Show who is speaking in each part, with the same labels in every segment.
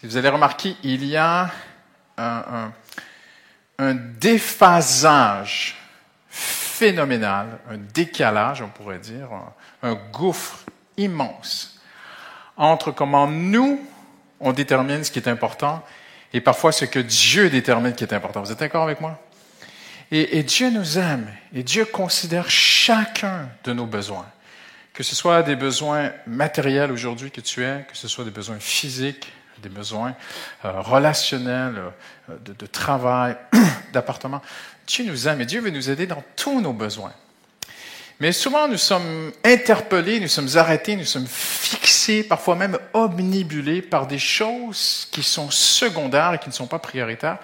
Speaker 1: Si vous allez remarquer, il y a un, un déphasage phénoménal, un décalage, on pourrait dire, un, un gouffre immense entre comment nous, on détermine ce qui est important et parfois ce que Dieu détermine qui est important. Vous êtes d'accord avec moi? Et, et, Dieu nous aime et Dieu considère chacun de nos besoins. Que ce soit des besoins matériels aujourd'hui que tu es, que ce soit des besoins physiques, des besoins euh, relationnels, euh, de, de, travail, d'appartement. Dieu nous aime et Dieu veut nous aider dans tous nos besoins. Mais souvent, nous sommes interpellés, nous sommes arrêtés, nous sommes fixés, parfois même omnibulés par des choses qui sont secondaires et qui ne sont pas prioritaires.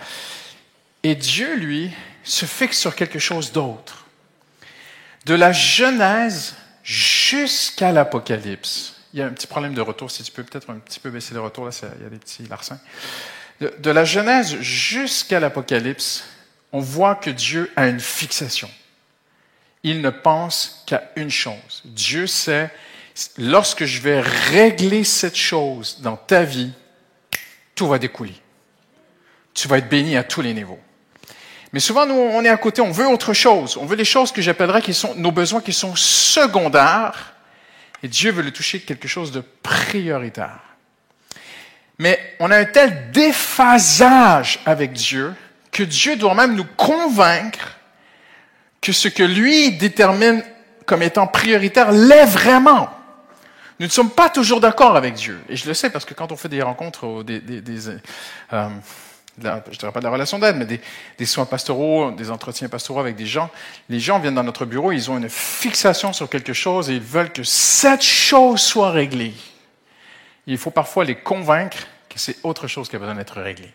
Speaker 1: Et Dieu, lui, se fixe sur quelque chose d'autre. De la Genèse jusqu'à l'Apocalypse. Il y a un petit problème de retour, si tu peux peut-être un petit peu baisser le retour, là, il y a des petits larcins. De, la Genèse jusqu'à l'Apocalypse, on voit que Dieu a une fixation il ne pense qu'à une chose. Dieu sait, lorsque je vais régler cette chose dans ta vie, tout va découler. Tu vas être béni à tous les niveaux. Mais souvent, nous, on est à côté, on veut autre chose. On veut les choses que j'appellerais qui sont nos besoins qui sont secondaires. Et Dieu veut le toucher quelque chose de prioritaire. Mais on a un tel déphasage avec Dieu que Dieu doit même nous convaincre que ce que lui détermine comme étant prioritaire l'est vraiment. Nous ne sommes pas toujours d'accord avec Dieu. Et je le sais parce que quand on fait des rencontres, des, des, des euh, je dirais pas de la relation d'aide, mais des, des, soins pastoraux, des entretiens pastoraux avec des gens, les gens viennent dans notre bureau, ils ont une fixation sur quelque chose et ils veulent que cette chose soit réglée. il faut parfois les convaincre que c'est autre chose qui a besoin d'être réglée.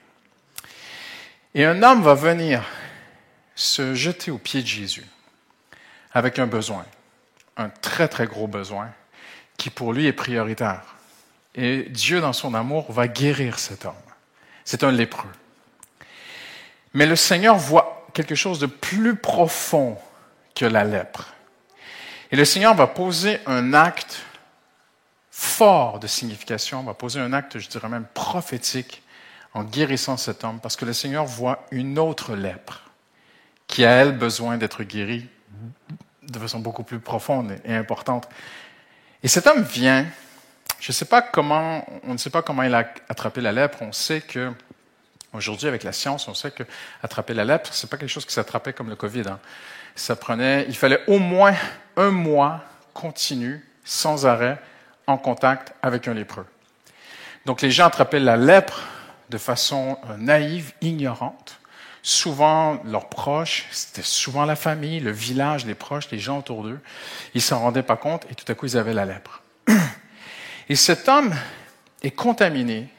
Speaker 1: Et un homme va venir se jeter aux pieds de Jésus avec un besoin, un très très gros besoin qui pour lui est prioritaire. Et Dieu, dans son amour, va guérir cet homme. C'est un lépreux. Mais le Seigneur voit quelque chose de plus profond que la lèpre. Et le Seigneur va poser un acte fort de signification, va poser un acte, je dirais même prophétique, en guérissant cet homme, parce que le Seigneur voit une autre lèpre qui a, elle, besoin d'être guérie de façon beaucoup plus profonde et importante. Et cet homme vient, je ne sais pas comment, on ne sait pas comment il a attrapé la lèpre, on sait que, aujourd'hui, avec la science, on sait que attraper la lèpre, c'est pas quelque chose qui s'attrapait comme le Covid. Hein. Ça prenait, il fallait au moins un mois continu, sans arrêt, en contact avec un lépreux. Donc les gens attrapaient la lèpre de façon euh, naïve, ignorante souvent leurs proches, c'était souvent la famille, le village, les proches, les gens autour d'eux. Ils s'en rendaient pas compte et tout à coup ils avaient la lèpre. Et cet homme est contaminé.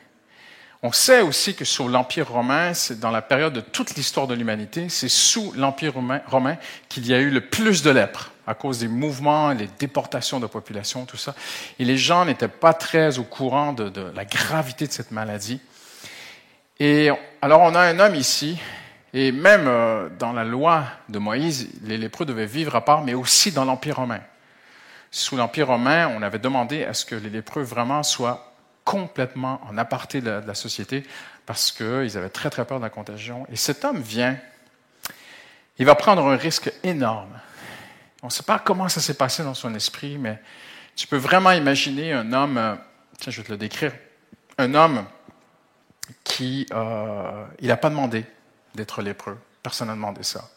Speaker 1: On sait aussi que sous l'Empire romain, c'est dans la période de toute l'histoire de l'humanité, c'est sous l'Empire romain, qu'il y a eu le plus de lèpre à cause des mouvements, les déportations de population, tout ça. Et les gens n'étaient pas très au courant de, de la gravité de cette maladie. Et alors on a un homme ici et même euh, dans la loi de Moïse, les lépreux devaient vivre à part, mais aussi dans l'Empire romain. Sous l'Empire romain, on avait demandé à ce que les lépreux vraiment soient complètement en aparté de la, société parce qu'ils avaient très très peur de la contagion. Et cet homme vient, il va prendre un risque énorme. On ne sait pas comment ça s'est passé dans son esprit, mais tu peux vraiment imaginer un homme, euh, tiens, je vais te le décrire, un homme qui, euh, il n'a pas demandé d'être lépreux. Personne n'a demandé ça.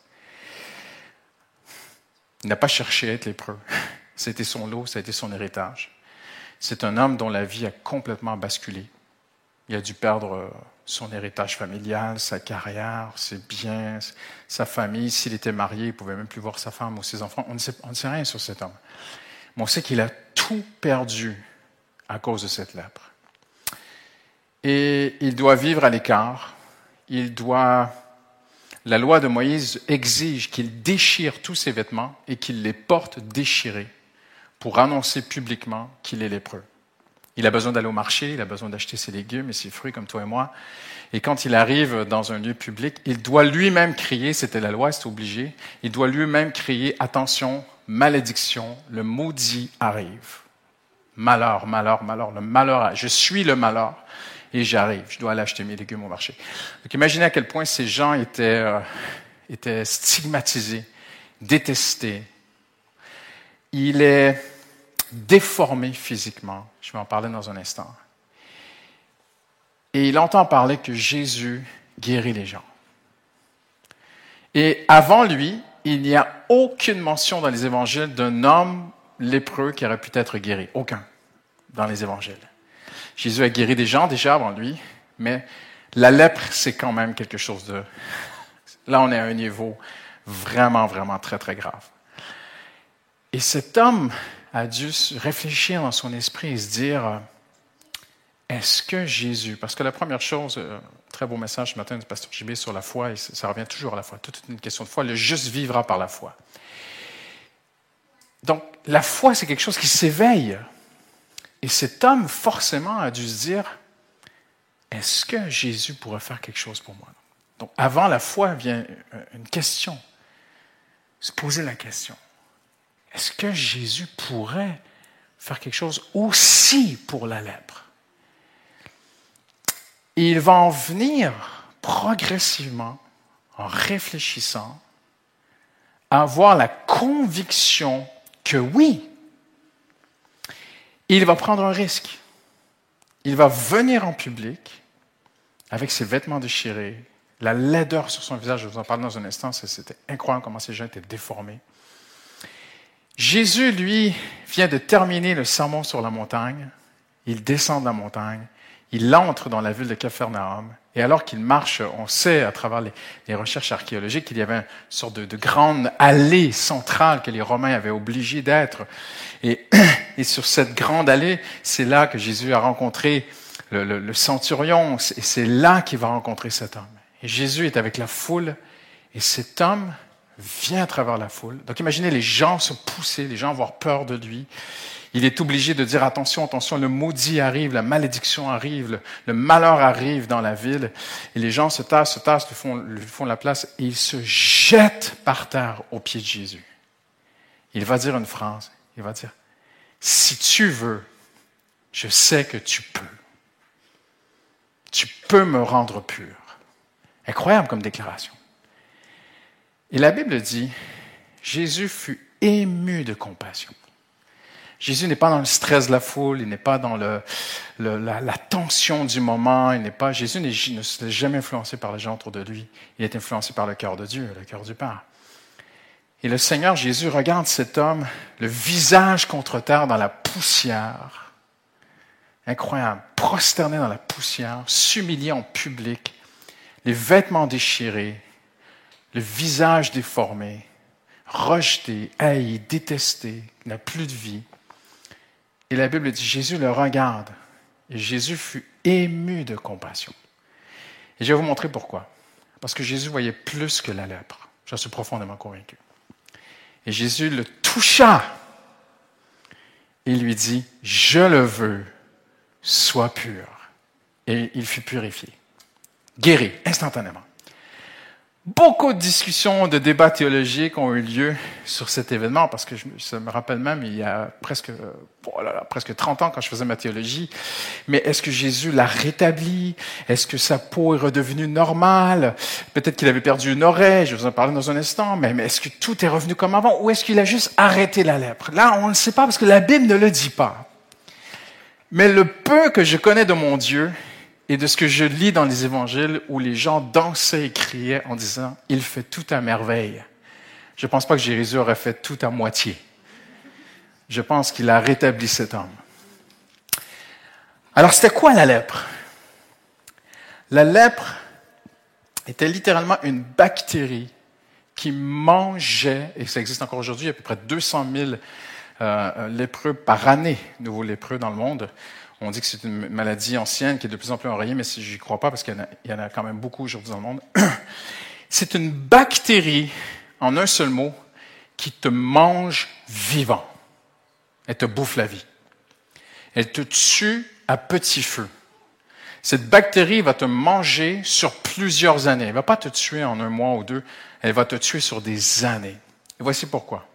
Speaker 1: Il n'a pas cherché à être lépreux. C'était son lot, ça a été son héritage. C'est un homme dont la vie a complètement basculé. Il a dû perdre son héritage familial, sa carrière, ses biens, sa famille. S'il était marié, il pouvait même plus voir sa femme ou ses enfants. On ne sait, on ne sait rien sur cet homme. Mais on sait qu'il a tout perdu à cause de cette lèpre. Et il doit vivre à l'écart. Il doit la loi de Moïse exige qu'il déchire tous ses vêtements et qu'il les porte déchirés pour annoncer publiquement qu'il est lépreux. Il a besoin d'aller au marché, il a besoin d'acheter ses légumes et ses fruits comme toi et moi. Et quand il arrive dans un lieu public, il doit lui-même crier, c'était la loi, c'est obligé, il doit lui-même crier, attention, malédiction, le maudit arrive. Malheur, malheur, malheur, le malheur, je suis le malheur. et j'arrive. Je dois aller acheter mes légumes au marché. Donc imaginez à quel point ces gens étaient, euh, étaient stigmatisés, détestés. Il est déformé physiquement. Je vais en parler dans un instant. Et il entend parler que Jésus guérit les gens. Et avant lui, il n'y a aucune mention dans les évangiles d'un homme lépreux qui aurait pu être guéri. Aucun dans les évangiles. Jésus a guéri des gens déjà avant lui, mais la lèpre, c'est quand même quelque chose de... Là, on est à un niveau vraiment, vraiment très, très grave. Et cet homme a dû réfléchir dans son esprit et se dire, est-ce que Jésus, parce que la première chose, euh, très beau message ce matin du pasteur Gibé sur la foi, et ça revient toujours à la foi, toute une question de foi, le juste vivra par la foi. Donc, la foi, c'est quelque chose qui s'éveille. Et cet homme, forcément, a dû se dire, est-ce que Jésus pourrait faire quelque chose pour moi? Donc, avant la foi vient euh, une question. Se poser la question. Est-ce que Jésus pourrait faire quelque chose aussi pour la lèpre? il va en venir progressivement, en réfléchissant, à avoir la conviction que oui, il va prendre un risque. Il va venir en public avec ses vêtements déchirés, la laideur sur son visage, je vous en parle dans un instant, c'était incroyable comment ces gens étaient déformés. Jésus, lui, vient de terminer le sermon sur la montagne. Il descend de la montagne il entre dans la ville de Capharnaüm. Et alors qu'il marche, on sait à travers les, recherches archéologiques qu'il y avait une sorte de, grande allée centrale que les Romains avaient obligé d'être. Et, sur cette grande allée, c'est là que Jésus a rencontré le centurion. Et c'est là qu'il va rencontrer cet homme. Et Jésus est avec la foule. Et cet homme vient à travers la foule. Donc imaginez les gens se pousser, les gens avoir peur de lui il est obligé de dire attention, attention, le maudit arrive, la malédiction arrive, le, malheur arrive dans la ville. Et les gens se tassent, se tassent, lui font, lui font la place et ils se jettent par terre au pied de Jésus. Il va dire une phrase. Il va dire, si tu veux, je sais que tu peux. Tu peux me rendre pur. Incroyable comme déclaration. Et la Bible dit, Jésus fut ému de compassion. Jésus n'est pas dans le stress de la foule, il n'est pas dans la, tension du moment, il n'est pas, Jésus ne se laisse jamais influencé par les gens autour de lui. Il est influencé par le cœur de Dieu, le cœur du Père. Et le Seigneur Jésus regarde cet homme, le visage contre terre dans la poussière. Incroyable, prosterné dans la poussière, s'humilier en public, les vêtements déchirés, le visage déformé, rejeté, haï, détesté, n'a plus de vie. Et la Bible dit, Jésus le regarde. Et Jésus fut ému de compassion. Et je vais vous montrer pourquoi. Parce que Jésus voyait plus que la lèpre. J'en suis profondément convaincu. Et Jésus le toucha et lui dit, je le veux, sois pur. Et il fut purifié, guéri instantanément. Beaucoup de discussions, de débats théologiques ont eu lieu sur cet événement parce que je, me rappelle même il y a presque, oh presque 30 ans quand je faisais ma théologie. Mais est-ce que Jésus l'a rétabli? Est-ce que sa peau est redevenue normale? Peut-être qu'il avait perdu une oreille, je vous en parler dans un instant, mais, mais est-ce que tout est revenu comme avant ou est-ce qu'il a juste arrêté la lèpre? Là, on ne sait pas parce que la Bible ne le dit pas. Mais le peu que je connais de mon Dieu, et de ce que je lis dans les évangiles où les gens dansaient et criaient en disant Il fait tout à merveille. Je ne pense pas que Jésus aurait fait tout à moitié. Je pense qu'il a rétabli cet homme. Alors, c'était quoi la lèpre? La lèpre était littéralement une bactérie qui mangeait, et ça existe encore aujourd'hui, à peu près 200 000 euh, lépreux par année, nouveaux lépreux dans le monde. On dit que c'est une maladie ancienne qui est de plus en plus enrayée, mais je n'y crois pas parce qu'il y, en a quand même beaucoup aujourd'hui dans le monde. C'est une bactérie, en un seul mot, qui te mange vivant. Elle te bouffe la vie. Elle te tue à petit feu. Cette bactérie va te manger sur plusieurs années. Elle ne va pas te tuer en un mois ou deux, elle va te tuer sur des années. Et voici pourquoi.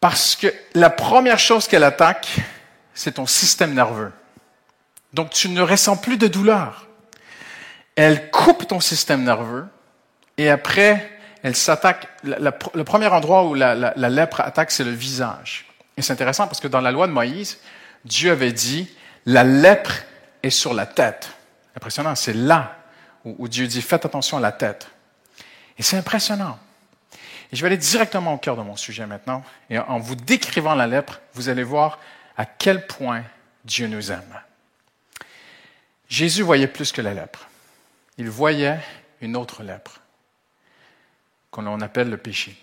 Speaker 1: Parce que la première chose qu'elle attaque, c'est ton système nerveux. Donc tu ne ressens plus de douleur. Elle coupe ton système nerveux et après, elle s'attaque. Le premier endroit où la, lèpre attaque, c'est le visage. Et c'est intéressant parce que dans la loi de Moïse, Dieu avait dit, la lèpre est sur la tête. Impressionnant, c'est là où, Dieu dit, faites attention à la tête. Et c'est impressionnant. Et je vais aller directement au cœur de mon sujet maintenant. Et en vous décrivant la lèpre, vous allez voir à quel point Dieu nous aime. Jésus voyait plus que la lèpre. Il voyait une autre lèpre, qu'on appelle le péché.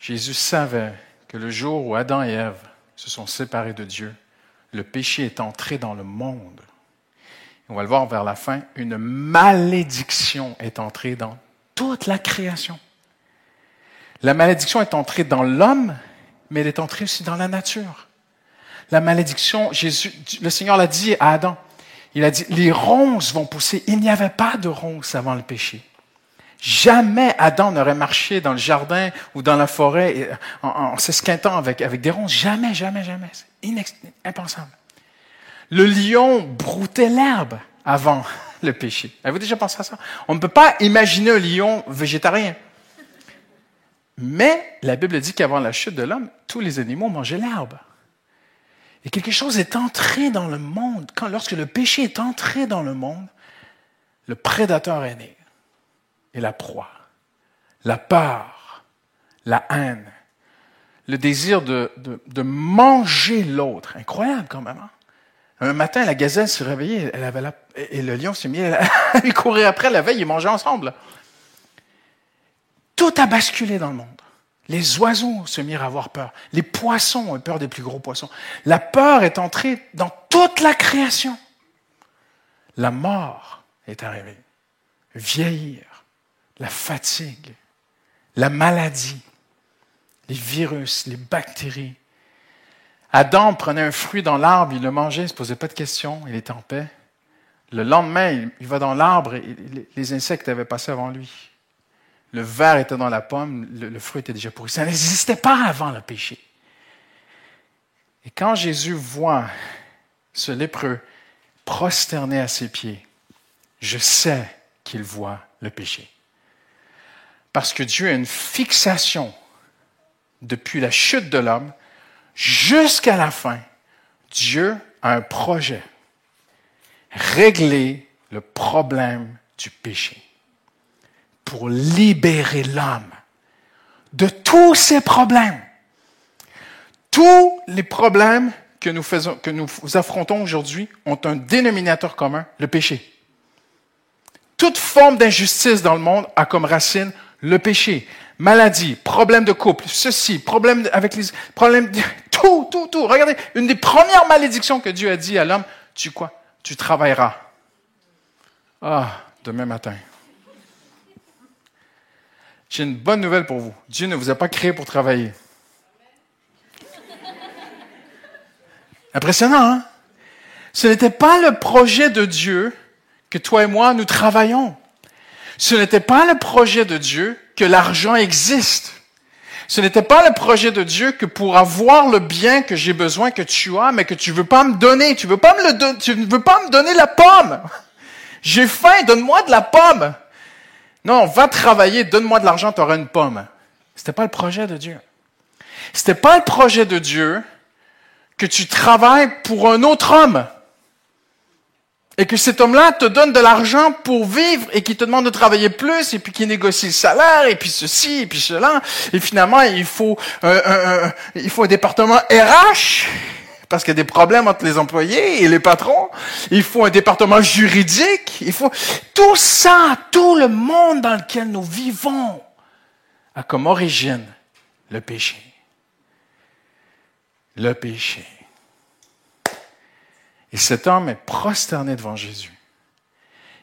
Speaker 1: Jésus savait que le jour où Adam et Ève se sont séparés de Dieu, le péché est entré dans le monde. On va le voir vers la fin, une malédiction est entrée dans toute la création. La malédiction est entrée dans l'homme, mais elle est entrée aussi dans la nature. La malédiction, Jésus, le Seigneur l'a dit à Adam. Il a dit, les ronces vont pousser. Il n'y avait pas de ronces avant le péché. Jamais Adam n'aurait marché dans le jardin ou dans la forêt en, s'esquintant avec, avec des ronces. Jamais, jamais, jamais. C'est impensable. Le lion broutait l'herbe avant le péché. Avez-vous déjà pensé à ça? On ne peut pas imaginer un lion végétarien. Mais la Bible dit qu'avant la chute de l'homme, tous les animaux mangeaient l'herbe. Et quelque chose est entré dans le monde. Quand, lorsque le péché est entré dans le monde, le prédateur est né et la proie, la peur, la haine, le désir de, de, manger l'autre. Incroyable quand même. Hein? Un matin, la gazelle s'est réveillée elle avait la, et le lion s'est mis à lui courir après la veille, ils mangeaient ensemble. Tout a basculé dans le monde. Les oiseaux se mirent à avoir peur. Les poissons ont peur des plus gros poissons. La peur est entrée dans toute la création. La mort est arrivée. Vieillir, la fatigue, la maladie, les virus, les bactéries. Adam prenait un fruit dans l'arbre, il le mangeait, il ne se posait pas de questions, il était en paix. Le lendemain, il va dans l'arbre et les insectes avaient passé avant lui. Le verre était dans la pomme, le, fruit était déjà pourri. Ça n'existait pas avant le péché. Et quand Jésus voit ce lépreux prosterné à ses pieds, je sais qu'il voit le péché. Parce que Dieu a une fixation depuis la chute de l'homme jusqu'à la fin. Dieu a un projet. Régler le problème du péché. Pour libérer l'homme de tous ses problèmes. Tous les problèmes que nous, faisons, que nous affrontons aujourd'hui ont un dénominateur commun, le péché. Toute forme d'injustice dans le monde a comme racine le péché, maladie, problème de couple, ceci, problème avec les problèmes, tout, tout, tout. Regardez, une des premières malédictions que Dieu a dit à l'homme, tu quoi? Tu travailleras. Ah, demain matin. J'ai une bonne nouvelle pour vous. Dieu ne vous a pas créé pour travailler. Impressionnant, hein? Ce n'était pas le projet de Dieu que toi et moi, nous travaillons. Ce n'était pas le projet de Dieu que l'argent existe. Ce n'était pas le projet de Dieu que pour avoir le bien que j'ai besoin que tu as, mais que tu veux pas me donner. Tu veux pas me le tu ne veux pas me donner la pomme. J'ai faim, donne-moi de la pomme. Non, va travailler, donne-moi de l'argent, tu auras une pomme. C'était pas le projet de Dieu. C'était pas le projet de Dieu que tu travailles pour un autre homme et que cet homme-là te donne de l'argent pour vivre et qui te demande de travailler plus et puis qui négocie le salaire et puis ceci et puis cela et finalement il faut euh, il faut un département RH parce qu'il y a des problèmes entre les employés et les patrons. Il faut un département juridique. Il faut tout ça, tout le monde dans lequel nous vivons a comme origine le péché. Le péché. Et cet homme est prosterné devant Jésus.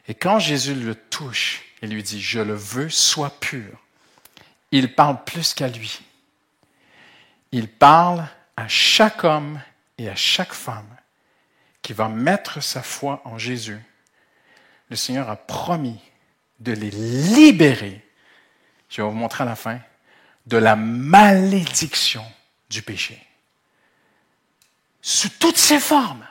Speaker 1: Et quand Jésus le touche et lui dit, je le veux, sois pur, il parle plus qu'à lui. Il parle à chaque homme et à chaque femme qui va mettre sa foi en Jésus. Le Seigneur a promis de les libérer, je vais vous montrer à la fin, de la malédiction du péché. Sous toutes ses formes.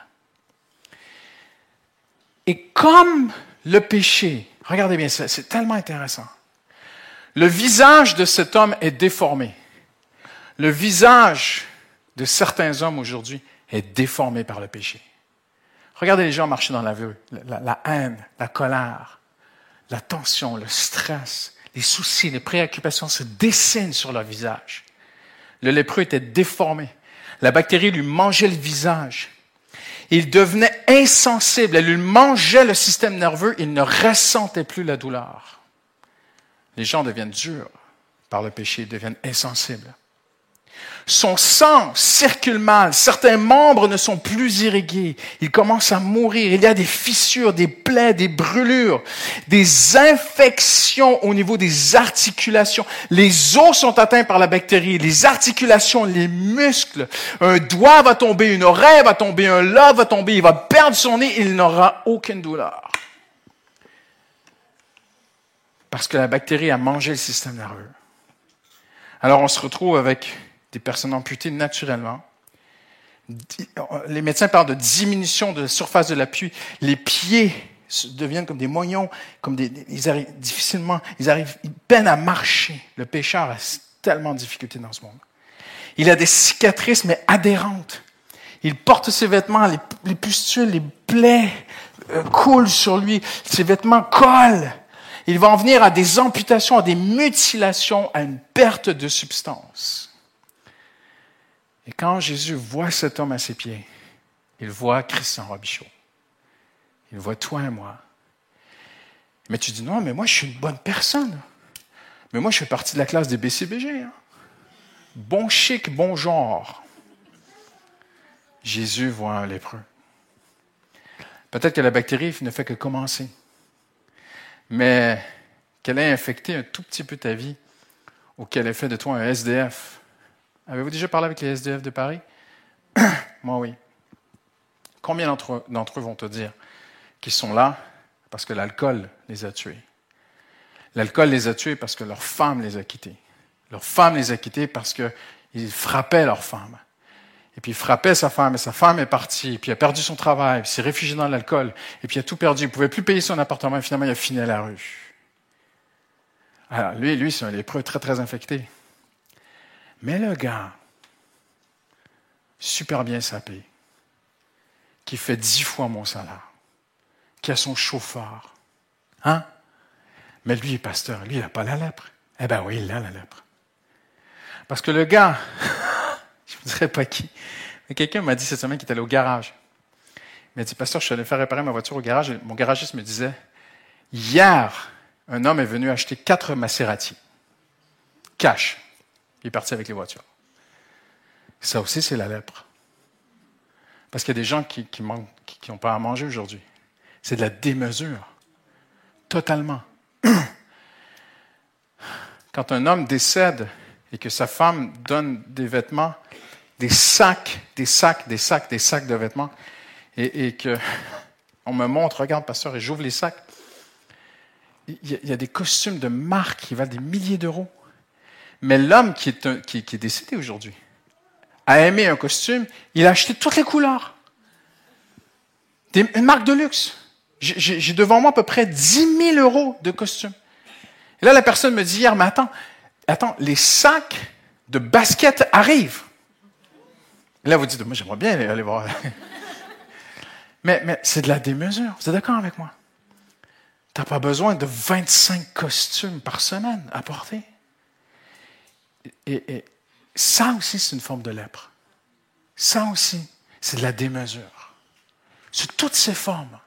Speaker 1: Et comme le péché, regardez bien c'est tellement intéressant. Le visage de cet homme est déformé. Le visage de certains hommes aujourd'hui est déformé par le péché. Regardez les gens marcher dans la rue, la, la, haine, la colère, la tension, le stress, les soucis, les préoccupations se dessinent sur leur visage. Le lépreux était déformé. La bactérie lui mangeait le visage. Il devenait insensible. Elle lui mangeait le système nerveux. Il ne ressentait plus la douleur. Les gens deviennent durs par le péché. Ils deviennent insensibles. Son sang circule mal. Certains membres ne sont plus irrigués. Il commence à mourir. Il y a des fissures, des plaies, des brûlures, des infections au niveau des articulations. Les os sont atteints par la bactérie, les articulations, les muscles. Un doigt va tomber, une oreille va tomber, un lobe va tomber, il va perdre son nez, il n'aura aucune douleur. Parce que la bactérie a mangé le système nerveux. Alors on se retrouve avec des personnes amputées naturellement. Les médecins parlent de diminution de la surface de l'appui. Les pieds deviennent comme des moignons, comme des, ils arrivent difficilement, ils arrivent, ils peinent à marcher. Le pécheur a tellement de difficultés dans ce monde. Il a des cicatrices, mais adhérentes. Il porte ses vêtements, les, les pustules, les plaies euh, coulent sur lui, ses vêtements collent. Il va en venir à des amputations, à des mutilations, à une perte de substance. Et quand Jésus voit cet homme à ses pieds, il voit Christian Robichaud. Il voit toi et moi. Mais tu dis, non, mais moi, je suis une bonne personne. Mais moi, je fais partie de la classe des BCBG. Hein. Bon chic, bon genre. Jésus voit un lépreux. Peut-être que la bactérie ne fait que commencer. Mais qu'elle ait infecté un tout petit peu ta vie ou qu'elle ait fait de toi un SDF Avez-vous déjà parlé avec les SDF de Paris? Moi, oui. Combien d'entre eux vont te dire qu'ils sont là parce que l'alcool les a tués? L'alcool les a tués parce que leur femme les a quittés. Leur femme les a quittés parce qu'ils frappaient leur femme. Et puis il frappait sa femme, et sa femme est partie, et puis il a perdu son travail, il s'est réfugié dans l'alcool, et puis il a tout perdu, il ne pouvait plus payer son appartement, et finalement il a fini à la rue. Alors lui, lui, c'est un lépreux très, très infecté. Mais le gars, super bien sapé, qui fait dix fois mon salaire, qui a son chauffeur, hein? Mais lui est pasteur, lui, il n'a pas la lèpre. Eh bien oui, il a la lèpre. Parce que le gars, je ne dirais pas qui, mais quelqu'un m'a dit cette semaine qu'il est allé au garage. Il m'a dit, pasteur, je suis allé faire réparer ma voiture au garage, et mon garagiste me disait, hier, un homme est venu acheter quatre Maserati. Cash. Il est parti avec les voitures. Ça aussi, c'est la lèpre. Parce qu'il y a des gens qui n'ont qui, pas à manger aujourd'hui. C'est de la démesure. Totalement. Quand un homme décède et que sa femme donne des vêtements, des sacs, des sacs, des sacs, des sacs de vêtements, et, et que on me montre, regarde, pasteur, et j'ouvre les sacs, il y, a, il y, a, des costumes de marque qui valent des milliers d'euros. Mais l'homme qui est, décédé aujourd'hui a aimé un costume, il a acheté toutes les couleurs. Une marque de luxe. J'ai devant moi à peu près 10 000 euros de costumes. Et là, la personne me dit hier, mais attends, attends, les sacs de basket arrivent. Et là, vous dites, moi, j'aimerais bien aller voir. mais, mais c'est de la démesure. Vous êtes d'accord avec moi? Tu n'as pas besoin de 25 costumes par semaine à porter. Et, ça aussi, c'est une forme de lèpre. Ça aussi, c'est de la démesure. Sous toutes ses formes.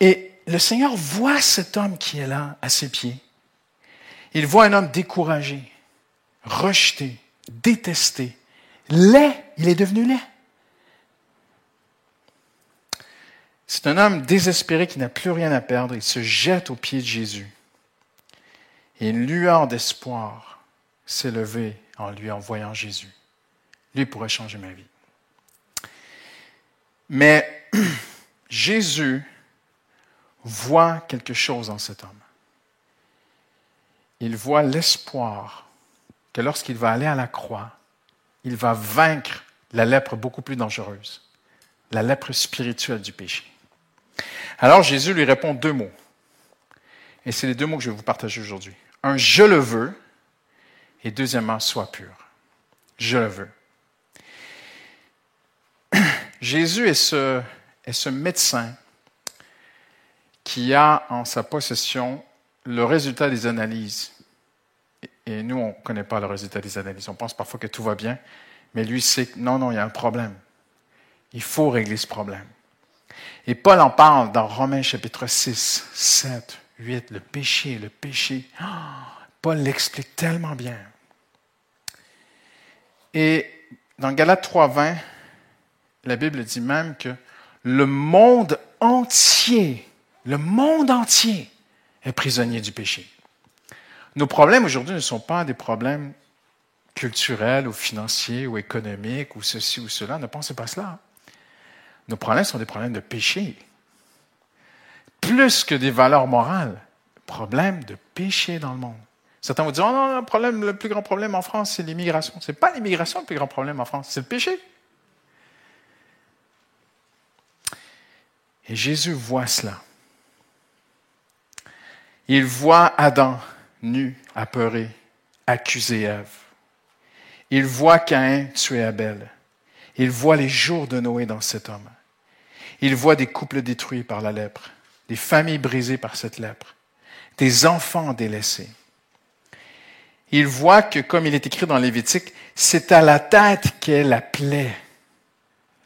Speaker 1: Et le Seigneur voit cet homme qui est là, à ses pieds. Il voit un homme découragé, rejeté, détesté, laid. Il est devenu laid. C'est un homme désespéré qui n'a plus rien à perdre. Il se jette aux pieds de Jésus. Et une lueur d'espoir s'est levé en lui envoyant Jésus. Lui pourrait changer ma vie. Mais Jésus voit quelque chose en cet homme. Il voit l'espoir que lorsqu'il va aller à la croix, il va vaincre la lèpre beaucoup plus dangereuse, la lèpre spirituelle du péché. Alors Jésus lui répond deux mots. Et c'est les deux mots que je vais vous partager aujourd'hui. Un je le veux et deuxièmement sois pur. Je le veux. Jésus est ce, est ce médecin qui a en sa possession le résultat des analyses. Et nous, on ne connaît pas le résultat des analyses. On pense parfois que tout va bien, mais lui sait que non, non, il y a un problème. Il faut régler ce problème. Et Paul en parle dans Romains chapitre 6, 7, 8, le péché, le péché. Ah, Paul l'explique tellement bien. Et dans Galates 3, 20, la Bible dit même que le monde entier, le monde entier est prisonnier du péché. Nos problèmes aujourd'hui ne sont pas des problèmes culturels ou financiers ou économiques ou ceci ou cela. Ne pensez pas cela. Nos problèmes sont des problèmes de péché. Plus que des valeurs morales, problèmes de péché dans le monde. Certains vont dire, oh non, le, problème, le plus grand problème en France, c'est l'immigration. Ce n'est pas l'immigration le plus grand problème en France, c'est le péché. Et Jésus voit cela. Il voit Adam nu, apeuré, accuser Ève. Il voit Caïn tuer Abel. Il voit les jours de Noé dans cet homme. Il voit des couples détruits par la lèpre, des familles brisées par cette lèpre, des enfants délaissés. Il voit que, comme il est écrit dans Lévitique, c'est à la tête qu'est la plaie.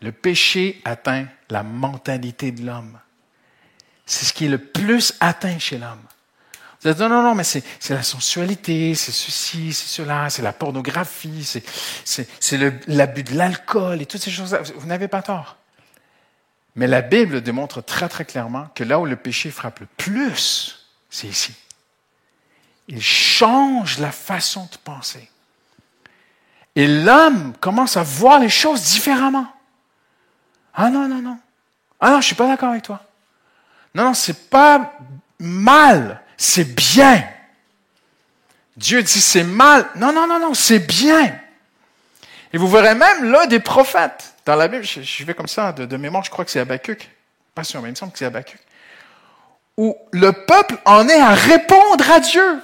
Speaker 1: Le péché atteint la mentalité de l'homme. C'est ce qui est le plus atteint chez l'homme. Vous allez dire, non, non, mais c'est la sensualité, c'est ceci, c'est cela, c'est la pornographie, c'est l'abus de l'alcool et toutes ces choses-là. Vous n'avez pas tort. Mais la Bible démontre très, très clairement que là où le péché frappe le plus, c'est ici. Il change la façon de penser. Et l'homme commence à voir les choses différemment. Ah non, non, non. Ah non, je suis pas d'accord avec toi. Non, non, c'est pas mal, c'est bien. Dieu dit c'est mal. Non, non, non, non, c'est bien. Et vous verrez même là des prophètes. Dans la Bible, je, vais comme ça de, mémoire, je crois que c'est Habakkuk. Pas sûr, mais il me semble que c'est Habakkuk. Où le peuple en est à répondre à Dieu.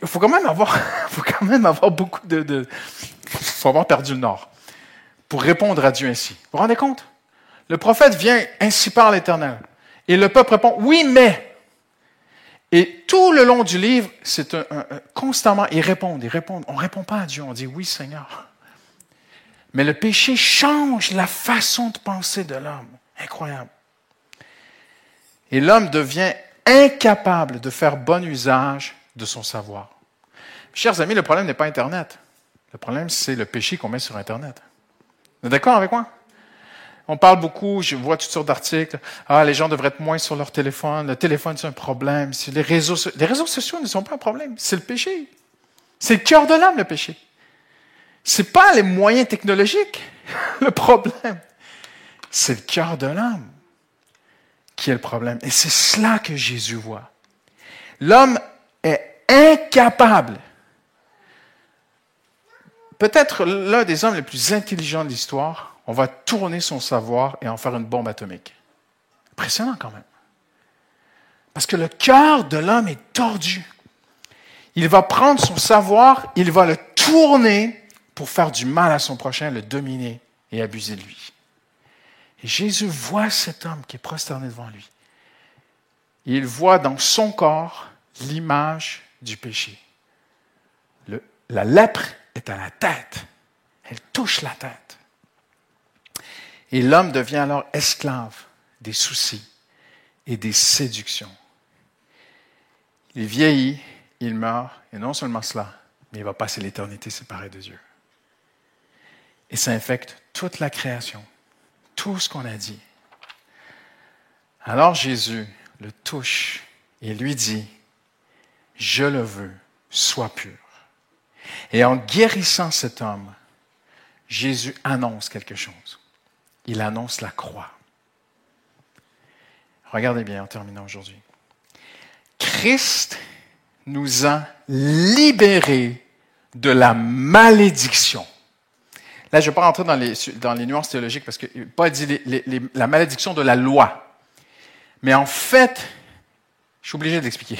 Speaker 1: Il faut quand même avoir, faut quand même avoir beaucoup de, de faut avoir perdu le nord pour répondre à Dieu ainsi. Vous vous rendez compte? Le prophète vient ainsi par l'Éternel. Et le peuple répond, oui, mais. Et tout le long du livre, c'est un, constamment, ils répondent, ils répondent. On ne répond pas à Dieu, on dit oui, Seigneur. Mais le péché change la façon de penser de l'homme. Incroyable. Et l'homme devient incapable de faire bon usage de son savoir. Chers amis, le problème n'est pas Internet. Le problème, c'est le péché qu'on met sur Internet. Vous êtes d'accord avec moi? On parle beaucoup, je vois toutes sortes d'articles. Ah, les gens devraient être moins sur leur téléphone. Le téléphone, c'est un problème. Les réseaux, les réseaux sociaux ne sont pas un problème. C'est le péché. C'est le cœur de l'homme, le péché. C'est pas les moyens technologiques, le problème. C'est le cœur de l'homme qui est le problème. Et c'est cela que Jésus voit. L'homme est incapable peut-être l'un des hommes les plus intelligents de l'histoire, on va tourner son savoir et en faire une bombe atomique. Impressionnant quand même. Parce que le cœur de l'homme est tordu. Il va prendre son savoir, il va le tourner pour faire du mal à son prochain, le dominer et abuser de lui. Et Jésus voit cet homme qui est prosterné devant lui. Il voit dans son corps l'image du péché. la lèpre est à la tête. Elle touche la tête. Et l'homme devient alors esclave des soucis et des séductions. Il vieillit, il meurt, et non seulement cela, mais il va passer l'éternité séparé de Dieu. Et ça infecte toute la création, tout ce qu'on a dit. Alors Jésus le touche et lui dit, je le veux, sois pur. Et en guérissant cet homme, Jésus annonce quelque chose. Il annonce la croix. Regardez bien en terminant aujourd'hui. Christ nous a libérés de la malédiction. Là, je ne vais pas rentrer dans les, nuances théologiques parce que Paul dit la malédiction de la loi. Mais en fait, je suis obligé d'expliquer.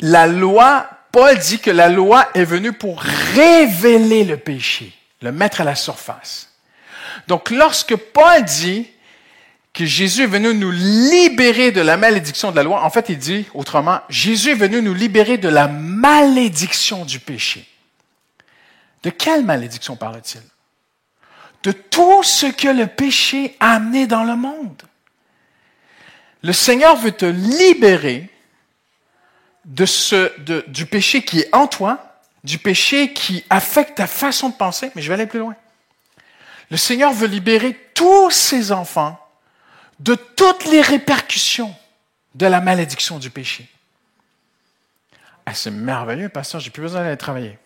Speaker 1: La loi, Paul dit que la loi est venue pour révéler le péché, le mettre à la surface. Donc, lorsque Paul dit que Jésus est venu nous libérer de la malédiction de la loi, en fait, il dit autrement, Jésus est venu nous libérer de la malédiction du péché. De quelle malédiction parle-t-il? De tout ce que le péché a amené dans le monde. Le Seigneur veut te libérer de ce, du péché qui est en toi, du péché qui affecte ta façon de penser, mais je vais aller plus loin. Le Seigneur veut libérer tous ses enfants de toutes les répercussions de la malédiction du péché. Ah, c'est merveilleux, pasteur, j'ai plus besoin d'aller travailler.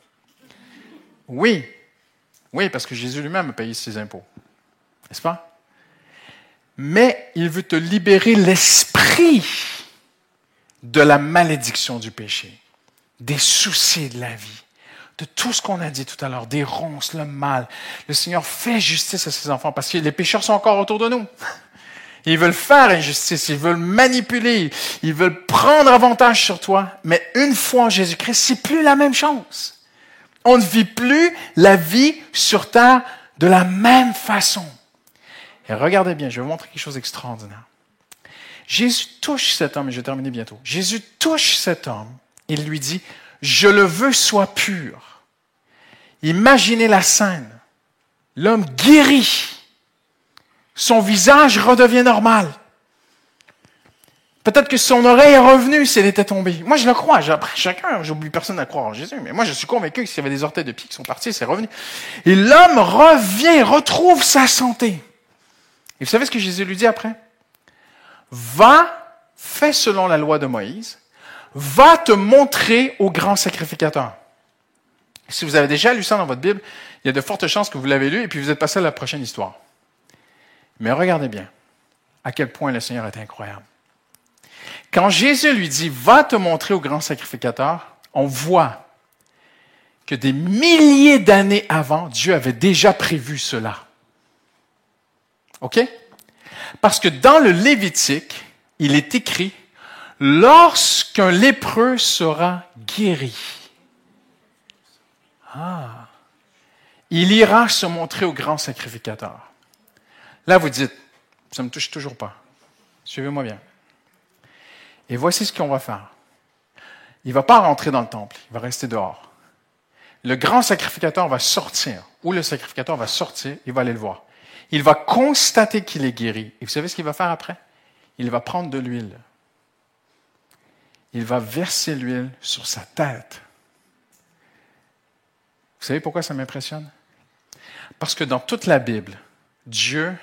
Speaker 1: Oui, oui, parce que Jésus lui-même a payé ses impôts. N'est-ce pas? Mais il veut te libérer l'esprit de la malédiction du péché, des soucis de la vie, de tout ce qu'on a dit tout à l'heure, des ronces, le mal. Le Seigneur fait justice à ses enfants parce que les pécheurs sont encore autour de nous. Ils veulent faire injustice, ils veulent manipuler, ils veulent prendre avantage sur toi. Mais une fois en Jésus-Christ, c'est plus la même chose. On ne vit plus la vie sur terre de la même façon. Et regardez bien, je vais vous montrer quelque chose d'extraordinaire. Jésus touche cet homme, et je vais terminer bientôt. Jésus touche cet homme, il lui dit, je le veux soit pur. Imaginez la scène. L'homme guérit. Son visage redevient normal. Peut-être que son oreille est revenue si elle était tombée. Moi, je le crois. Après, chacun, j'oublie personne à croire en Jésus. Mais moi, je suis convaincu que s'il y avait des orteils de pied qui sont partis, c'est revenu. Et l'homme revient, retrouve sa santé. Et vous savez ce que Jésus lui dit après? Va, fais selon la loi de Moïse, va te montrer au grand sacrificateur. Si vous avez déjà lu ça dans votre Bible, il y a de fortes chances que vous l'avez lu et puis vous êtes passé à la prochaine histoire. Mais regardez bien à quel point le Seigneur est incroyable. Quand Jésus lui dit, va te montrer au grand sacrificateur, on voit que des milliers d'années avant, Dieu avait déjà prévu cela. OK? Parce que dans le Lévitique, il est écrit, lorsqu'un lépreux sera guéri, ah, il ira se montrer au grand sacrificateur. Là, vous dites, ça ne me touche toujours pas. Suivez-moi bien. Et voici ce qu'on va faire. Il ne va pas rentrer dans le temple, il va rester dehors. Le grand sacrificateur va sortir, ou le sacrificateur va sortir, il va aller le voir. Il va constater qu'il est guéri. Et vous savez ce qu'il va faire après? Il va prendre de l'huile. Il va verser l'huile sur sa tête. Vous savez pourquoi ça m'impressionne? Parce que dans toute la Bible, Dieu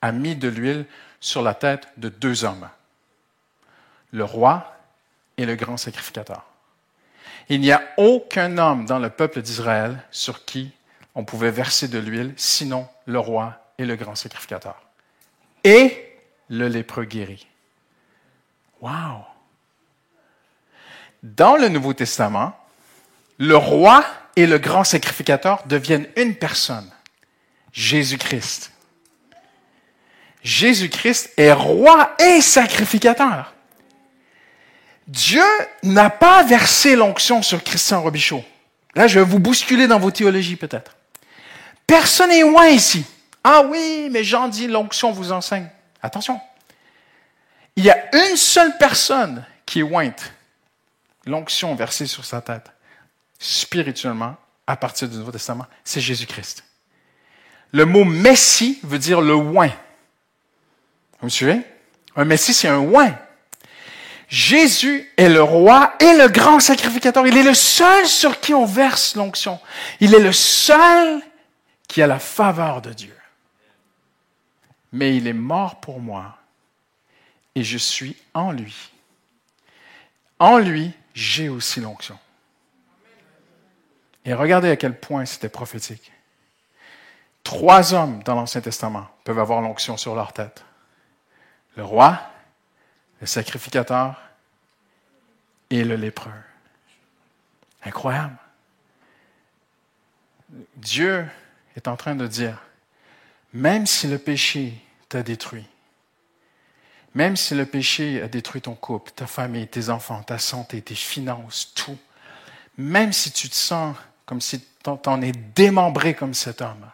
Speaker 1: a mis de l'huile sur la tête de deux hommes le roi et le grand sacrificateur. Il n'y a aucun homme dans le peuple d'Israël sur qui on pouvait verser de l'huile, sinon le roi et le grand sacrificateur. Et? Le lépreux guéri. Wow! Dans le Nouveau Testament, le roi et le grand sacrificateur deviennent une personne, Jésus-Christ. Jésus-Christ est roi et sacrificateur. Dieu n'a pas versé l'onction sur Christian Robichaud. Là, je vais vous bousculer dans vos théologies peut-être. Personne n'est loin ici. Ah oui, mais Jean dit l'onction vous enseigne. Attention. Il y a une seule personne qui est ointe. L'onction versée sur sa tête, spirituellement, à partir du Nouveau Testament, c'est Jésus-Christ. Le mot Messie veut dire le oint. Vous me suivez? Un Messie, c'est un oint. Jésus est le roi et le grand sacrificateur. Il est le seul sur qui on verse l'onction. Il est le seul qui a la faveur de Dieu. Mais il est mort pour moi et je suis en lui. En lui, j'ai aussi l'onction. Et regardez à quel point c'était prophétique. Trois hommes dans l'Ancien Testament peuvent avoir l'onction sur leur tête. Le roi, le sacrificateur et le lépreux. Incroyable. Dieu est en train de dire, même si le péché t'a détruit, même si le péché a détruit ton couple, ta famille, tes enfants, ta santé, tes finances, tout, même si tu te sens comme si t'en es démembré comme cet homme,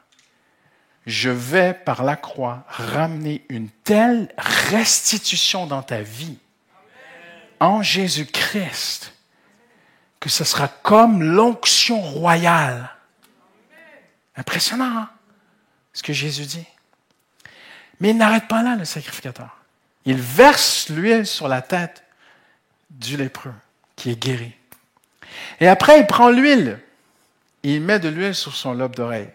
Speaker 1: je vais par la croix ramener une telle restitution dans ta vie en Jésus-Christ que ce sera comme l'onction royale. Impressionnant, hein? Ce que Jésus dit. Mais il n'arrête pas là, le sacrificateur. Il verse l'huile sur la tête du lépreux qui est guéri. Et après, il prend l'huile. Il met de l'huile sur son lobe d'oreille.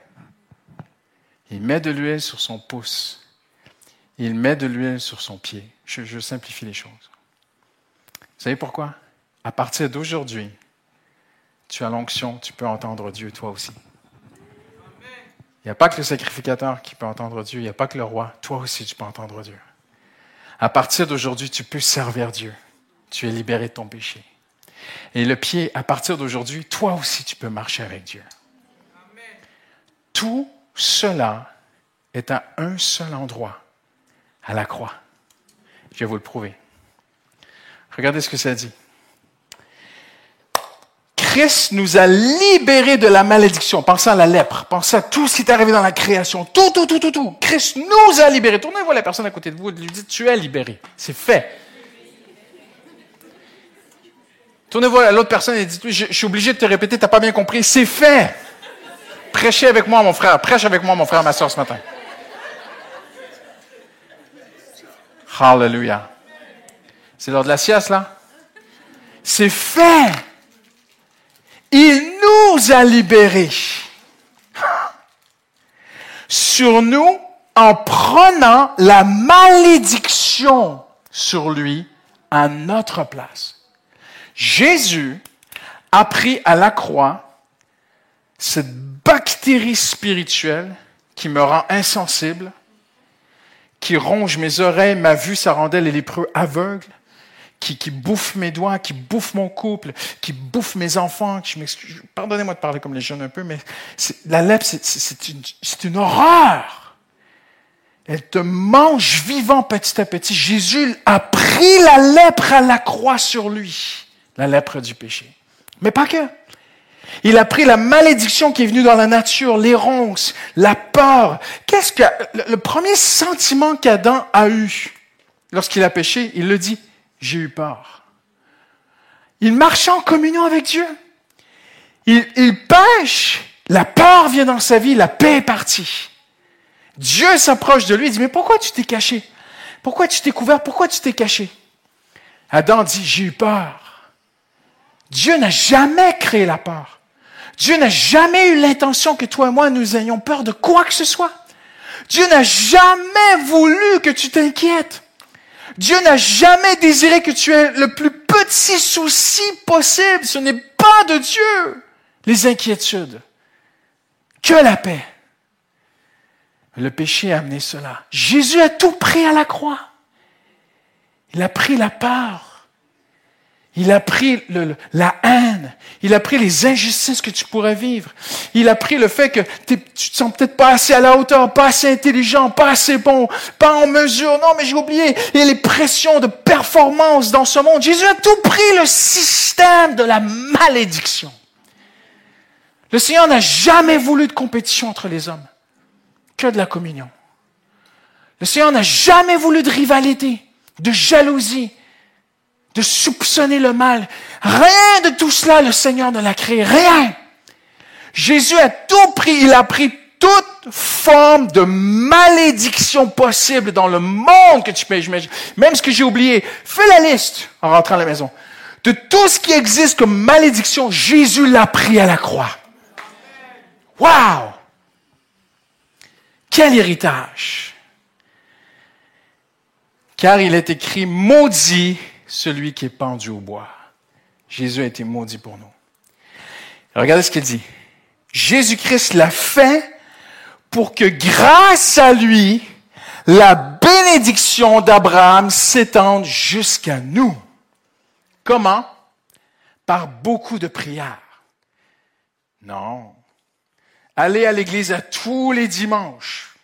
Speaker 1: Il met de l'huile sur son pouce. Il met de l'huile sur son pied. Je, je simplifie les choses. Vous savez pourquoi? À partir d'aujourd'hui, tu as l'onction, tu peux entendre Dieu toi aussi. Il n'y a pas que le sacrificateur qui peut entendre Dieu, il n'y a pas que le roi, toi aussi tu peux entendre Dieu. À partir d'aujourd'hui, tu peux servir Dieu. Tu es libéré de ton péché. Et le pied, à partir d'aujourd'hui, toi aussi tu peux marcher avec Dieu. Tout cela est à un seul endroit, à la croix. Je vais vous le prouver. Regardez ce que ça dit. Christ nous a libérés de la malédiction. Pensez à la lèpre. Pensez à tout ce qui est arrivé dans la création. Tout, tout, tout, tout, tout. Christ nous a libérés. Tournez-vous la personne à côté de vous et lui dites, tu es libéré. C'est fait. Tournez-vous à l'autre personne et dites, je, je suis obligé de te répéter, t'as pas bien compris. C'est fait. Prêchez avec moi, mon frère. Prêche avec moi, mon frère, ma soeur, ce matin. Hallelujah. C'est l'heure de la sieste, là? C'est fait. Il nous a libérés sur nous en prenant la malédiction sur lui à notre place. Jésus a pris à la croix cette bactérie spirituelle qui me rend insensible, qui ronge mes oreilles, ma vue, ça rendait les lépreux aveugles, qui, qui bouffe mes doigts, qui bouffe mon couple, qui bouffe mes enfants. Je m'excuse, pardonnez-moi de parler comme les jeunes un peu, mais la lèpre, c'est une, une horreur. Elle te mange vivant petit à petit. Jésus a pris la lèpre à la croix sur lui, la lèpre du péché. Mais pas que. Il a pris la malédiction qui est venue dans la nature, les ronces, la peur. Qu'est-ce que le premier sentiment qu'Adam a eu lorsqu'il a péché, il le dit, j'ai eu peur. Il marche en communion avec Dieu. Il, il pêche, la peur vient dans sa vie, la paix est partie. Dieu s'approche de lui et dit, mais pourquoi tu t'es caché? Pourquoi tu t'es couvert? Pourquoi tu t'es caché? Adam dit, j'ai eu peur. Dieu n'a jamais créé la peur. Dieu n'a jamais eu l'intention que toi et moi nous ayons peur de quoi que ce soit. Dieu n'a jamais voulu que tu t'inquiètes. Dieu n'a jamais désiré que tu aies le plus petit souci possible. Ce n'est pas de Dieu, les inquiétudes. Que la paix. Le péché a amené cela. Jésus a tout pris à la croix. Il a pris la peur. Il a pris le, la haine. Il a pris les injustices que tu pourrais vivre. Il a pris le fait que tu te sens peut-être pas assez à la hauteur, pas assez intelligent, pas assez bon, pas en mesure. Non, mais j'ai oublié. A les pressions de performance dans ce monde. Jésus a tout pris le système de la malédiction. Le Seigneur n'a jamais voulu de compétition entre les hommes, que de la communion. Le Seigneur n'a jamais voulu de rivalité, de jalousie, de soupçonner le mal. Rien de tout cela, le Seigneur ne l'a créé. Rien. Jésus a tout pris. Il a pris toute forme de malédiction possible dans le monde que tu peux imaginer. Même ce que j'ai oublié. Fais la liste en rentrant à la maison. De tout ce qui existe comme malédiction, Jésus l'a pris à la croix. Wow! Quel héritage! Car il est écrit, maudit celui qui est pendu au bois. Jésus a été maudit pour nous. Regardez ce qu'il dit. Jésus-Christ l'a fait pour que grâce à lui, la bénédiction d'Abraham s'étende jusqu'à nous. Comment? Par beaucoup de prières. Non. aller à l'église à tous les dimanches.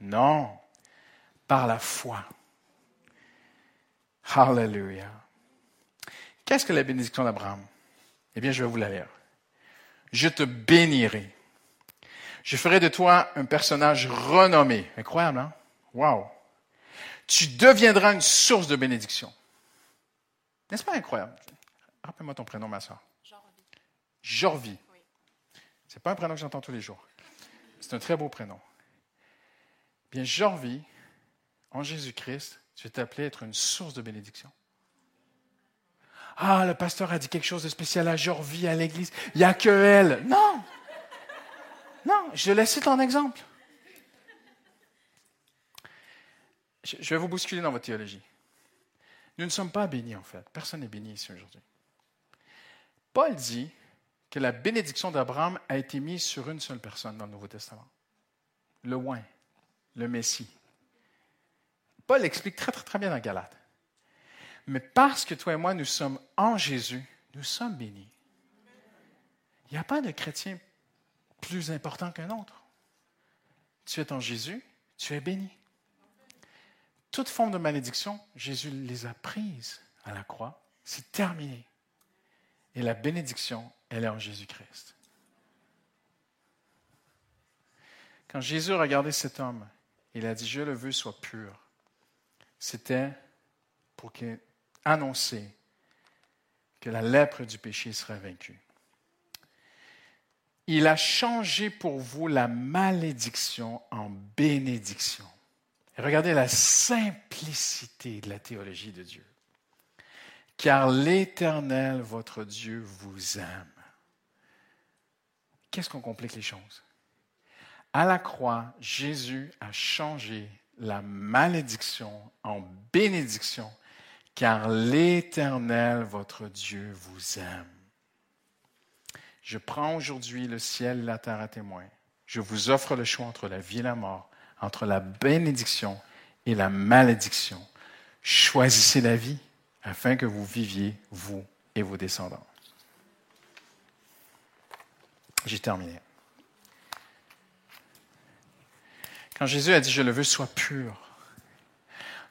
Speaker 1: Non, par la foi. Hallelujah. Qu'est-ce que la bénédiction d'Abraham? Eh bien, je vais vous la lire. Je te bénirai. Je ferai de toi un personnage renommé. Incroyable, hein? Wow. Tu deviendras une source de bénédiction. N'est-ce pas incroyable? Rappelle-moi ton prénom, ma soeur. Jorvi. Jorvi. Oui. C'est pas un prénom que j'entends tous les jours. C'est un très beau prénom. Bien, Jorvi, en Jésus-Christ, tu es appelé à être une source de bénédiction. Ah, le pasteur a dit quelque chose de spécial à Jorvi, à l'église. Il n'y a que elle. Non! Non, je laisse ton exemple. Je vais vous bousculer dans votre théologie. Nous ne sommes pas bénis, en fait. Personne n'est béni ici aujourd'hui. Paul dit que la bénédiction d'Abraham a été mise sur une seule personne dans le Nouveau Testament. Le oin, le Messie. Paul l'explique très, très, très bien dans Galate. Mais parce que toi et moi, nous sommes en Jésus, nous sommes bénis. Il n'y a pas de chrétien plus important qu'un autre. Tu es en Jésus, tu es béni. Toute forme de malédiction, Jésus les a prises à la croix. C'est terminé. Et la bénédiction, elle est en Jésus-Christ. Quand Jésus a regardé cet homme, il a dit, je le veux soit pur. C'était pour annoncer que la lèpre du péché serait vaincue. Il a changé pour vous la malédiction en bénédiction. regardez la simplicité de la théologie de Dieu. Car l'Éternel, votre Dieu, vous aime. Qu'est-ce qu'on complique les choses? À la croix, Jésus a changé la malédiction en bénédiction, car l'Éternel, votre Dieu, vous aime. Je prends aujourd'hui le ciel et la terre à témoin. Je vous offre le choix entre la vie et la mort, entre la bénédiction et la malédiction. Choisissez la vie afin que vous viviez, vous et vos descendants. J'ai terminé. Quand Jésus a dit Je le veux, soit pur.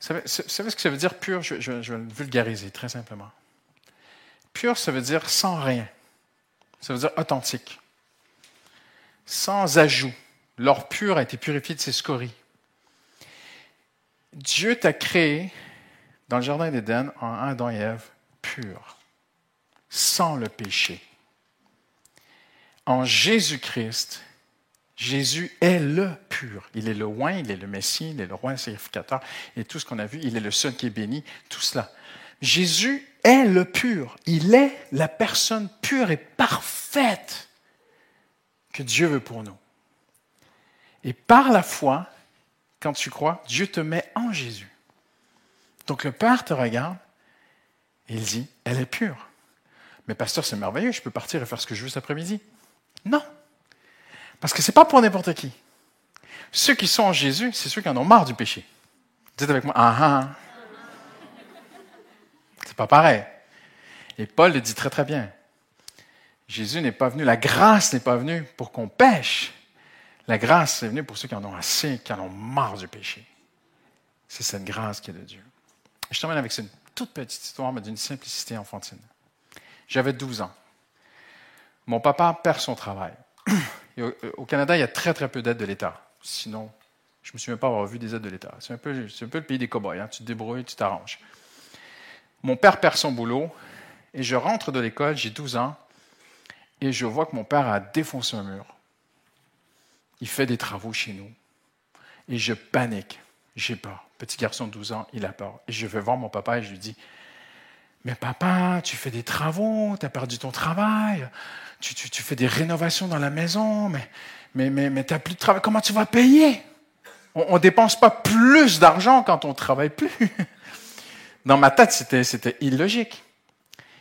Speaker 1: Vous savez, ce que ça veut dire pur? Je, je vais le vulgariser très simplement. Pur, ça veut dire sans rien. Ça veut dire authentique. Sans ajout. L'or pur a été purifié de ses scories. Dieu t'a créé dans le jardin d'Éden en Adam et Ève pur, sans le péché. En Jésus-Christ, Jésus est le pur. Il est le oint, il est le Messie, il est le roi sacrificateur, et tout ce qu'on a vu, il est le seul qui est béni, tout cela. Jésus est le pur. Il est la personne pure et parfaite que Dieu veut pour nous. Et par la foi, quand tu crois, Dieu te met en Jésus. Donc le Père te regarde et il dit, elle est pure. Mais pasteur, c'est merveilleux, je peux partir et faire ce que je veux cet après-midi. Non. Parce que ce n'est pas pour n'importe qui. Ceux qui sont en Jésus, c'est ceux qui en ont marre du péché. Dites avec moi, ah ah. ah. C'est pas pareil. Et Paul le dit très très bien. Jésus n'est pas venu, la grâce n'est pas venue pour qu'on pêche. La grâce est venue pour ceux qui en ont assez, qui en ont marre du péché. C'est cette grâce qui est de Dieu. Je termine avec une toute petite histoire, mais d'une simplicité enfantine. J'avais 12 ans. Mon papa perd son travail. au, Canada, il y a très très peu d'aides de l'État. Sinon, je ne me souviens pas avoir vu des aides de l'État. C'est un, peu, un peu le pays des cow-boys. Hein. Tu te débrouilles, tu t'arranges. Mon père perd son boulot et je rentre de l'école, j'ai 12 ans, et je vois que mon père a défoncé un mur. Il fait des travaux chez nous. Et je panique. J'ai peur. Petit garçon de 12 ans, il a peur. Et je vais voir mon papa et je lui dis Mais papa, tu fais des travaux, tu as perdu ton travail, tu, fais des rénovations dans la maison, mais, mais, mais, mais tu n'as plus de travail, comment tu vas payer? On ne dépense pas plus d'argent quand on travaille plus. Dans ma tête, c'était, illogique.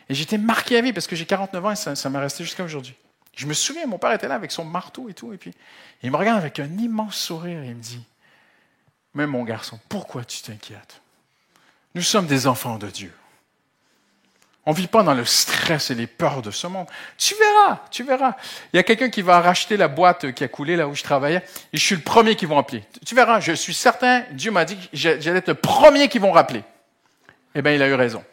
Speaker 1: Et j'étais marqué à vie parce que j'ai 49 ans et ça, ça m'a resté jusqu'à aujourd'hui. Je me souviens, mon père était là avec son marteau et tout, et puis il me regarde avec un immense sourire et il me dit Mais mon garçon, pourquoi tu t'inquiètes? Nous sommes des enfants de Dieu. On vit pas dans le stress et les peurs de ce monde. Tu verras, tu verras. Il y a quelqu'un qui va racheter la boîte qui a coulé là où je travaillais et je suis le premier qui vont appeler. Tu verras, je suis certain, Dieu m'a dit que j'allais être le premier qui vont rappeler. Eh bien, il a eu raison.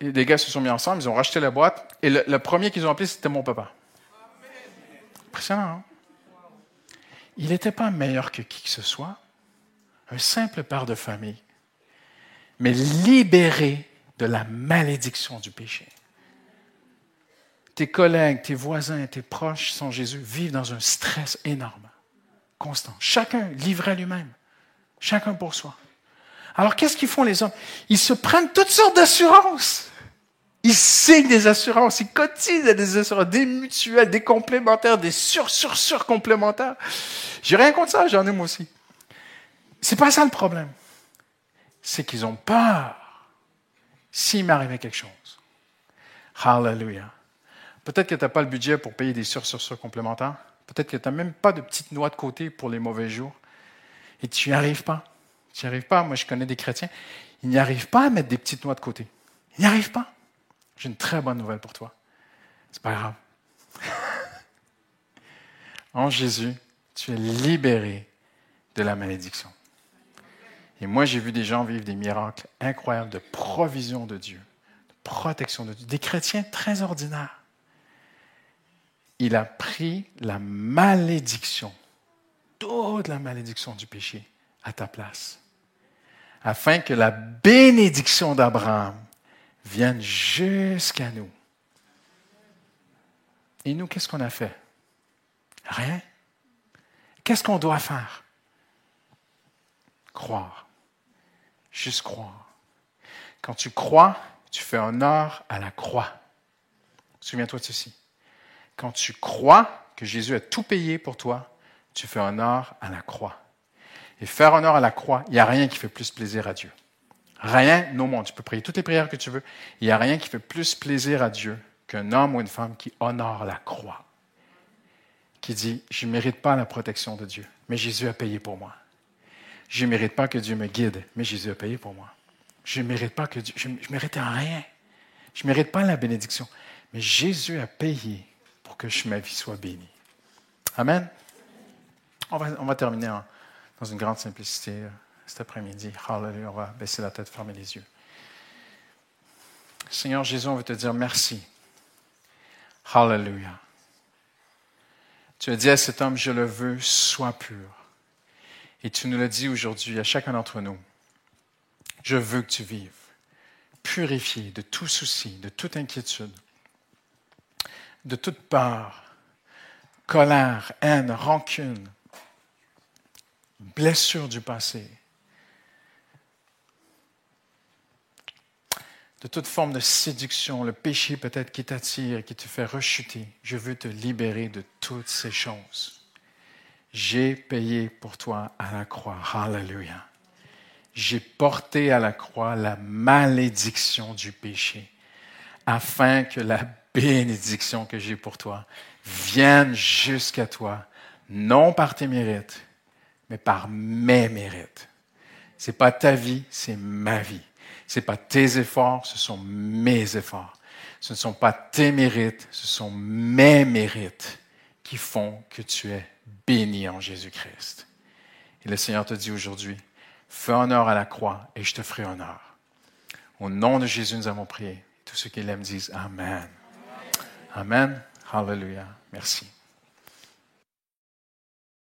Speaker 1: Et les gars se sont mis ensemble, ils ont racheté la boîte et le, premier qu'ils ont appelé, c'était mon papa. Impressionnant, hein? Il n'était pas meilleur que qui que ce soit, un simple père de famille, mais libéré de la malédiction du péché. Tes collègues, tes voisins, tes proches sans Jésus vivent dans un stress énorme, constant. Chacun livré à lui-même, chacun pour soi. Alors qu'est-ce qu'ils font les hommes? Ils se prennent toutes sortes d'assurances. Ils signent des assurances, ils cotisent à des assurances, des mutuelles, des complémentaires, des sur-sur-sur complémentaires. J'ai rien contre ça, j'en ai moi aussi. C'est pas ça le problème. C'est qu'ils ont peur s'il m'arrivait quelque chose. Hallelujah. Peut-être que tu n'as pas le budget pour payer des sur sur complémentaires. Peut-être que tu n'as même pas de petites noix de côté pour les mauvais jours. Et tu n'y arrives pas. Tu n'y arrives pas. Moi, je connais des chrétiens. Ils n'y arrivent pas à mettre des petites noix de côté. Ils n'y arrivent pas. J'ai une très bonne nouvelle pour toi. C'est pas grave. en Jésus, tu es libéré de la malédiction. Et moi, j'ai vu des gens vivre des miracles incroyables de provision de Dieu, de protection de Dieu, des chrétiens très ordinaires. Il a pris la malédiction, toute la malédiction du péché à ta place, afin que la bénédiction d'Abraham vienne jusqu'à nous. Et nous, qu'est-ce qu'on a fait? Rien. Qu'est-ce qu'on doit faire? Croire. Juste croire. Quand tu crois, tu fais honneur à la croix. Souviens-toi de ceci. Quand tu crois que Jésus a tout payé pour toi, tu fais honneur à la croix. Et faire honneur à la croix, il n'y a rien qui fait plus plaisir à Dieu. Rien au monde. Tu peux prier toutes les prières que tu veux. Il n'y a rien qui fait plus plaisir à Dieu qu'un homme ou une femme qui honore la croix. Qui dit, je ne mérite pas la protection de Dieu, mais Jésus a payé pour moi. Je ne mérite pas que Dieu me guide, mais Jésus a payé pour moi. Je ne mérite pas que Dieu, je mérite rien. Je ne mérite pas la bénédiction, mais Jésus a payé pour que ma vie soit bénie. Amen. On va, on va terminer dans une grande simplicité euh, cet après-midi. Hallelujah. On va baisser la tête, fermer les yeux. Seigneur Jésus, on veut te dire merci. Hallelujah. Tu as dit à cet homme, je le veux, sois pur. Et tu nous l'as dit aujourd'hui à chacun d'entre nous. Je veux que tu vives purifié de tout souci, de toute inquiétude, de toute peur, colère, haine, rancune, blessure du passé, de toute forme de séduction, le péché peut-être qui t'attire, qui te fait rechuter. Je veux te libérer de toutes ces choses. J'ai payé pour toi à la croix. Hallelujah. J'ai porté à la croix la malédiction du péché, afin que la bénédiction que j'ai pour toi vienne jusqu'à toi, non par tes mérites, mais par mes mérites. C'est pas ta vie, c'est ma vie. C'est pas tes efforts, ce sont mes efforts. Ce ne sont pas tes mérites, ce sont mes mérites qui font que tu es béni en Jésus-Christ. Et le Seigneur te dit aujourd'hui, fais honneur à la croix et je te ferai honneur. Au nom de Jésus, nous avons prié. Tous ceux qui l'aiment disent Amen. Amen. Hallelujah. Merci.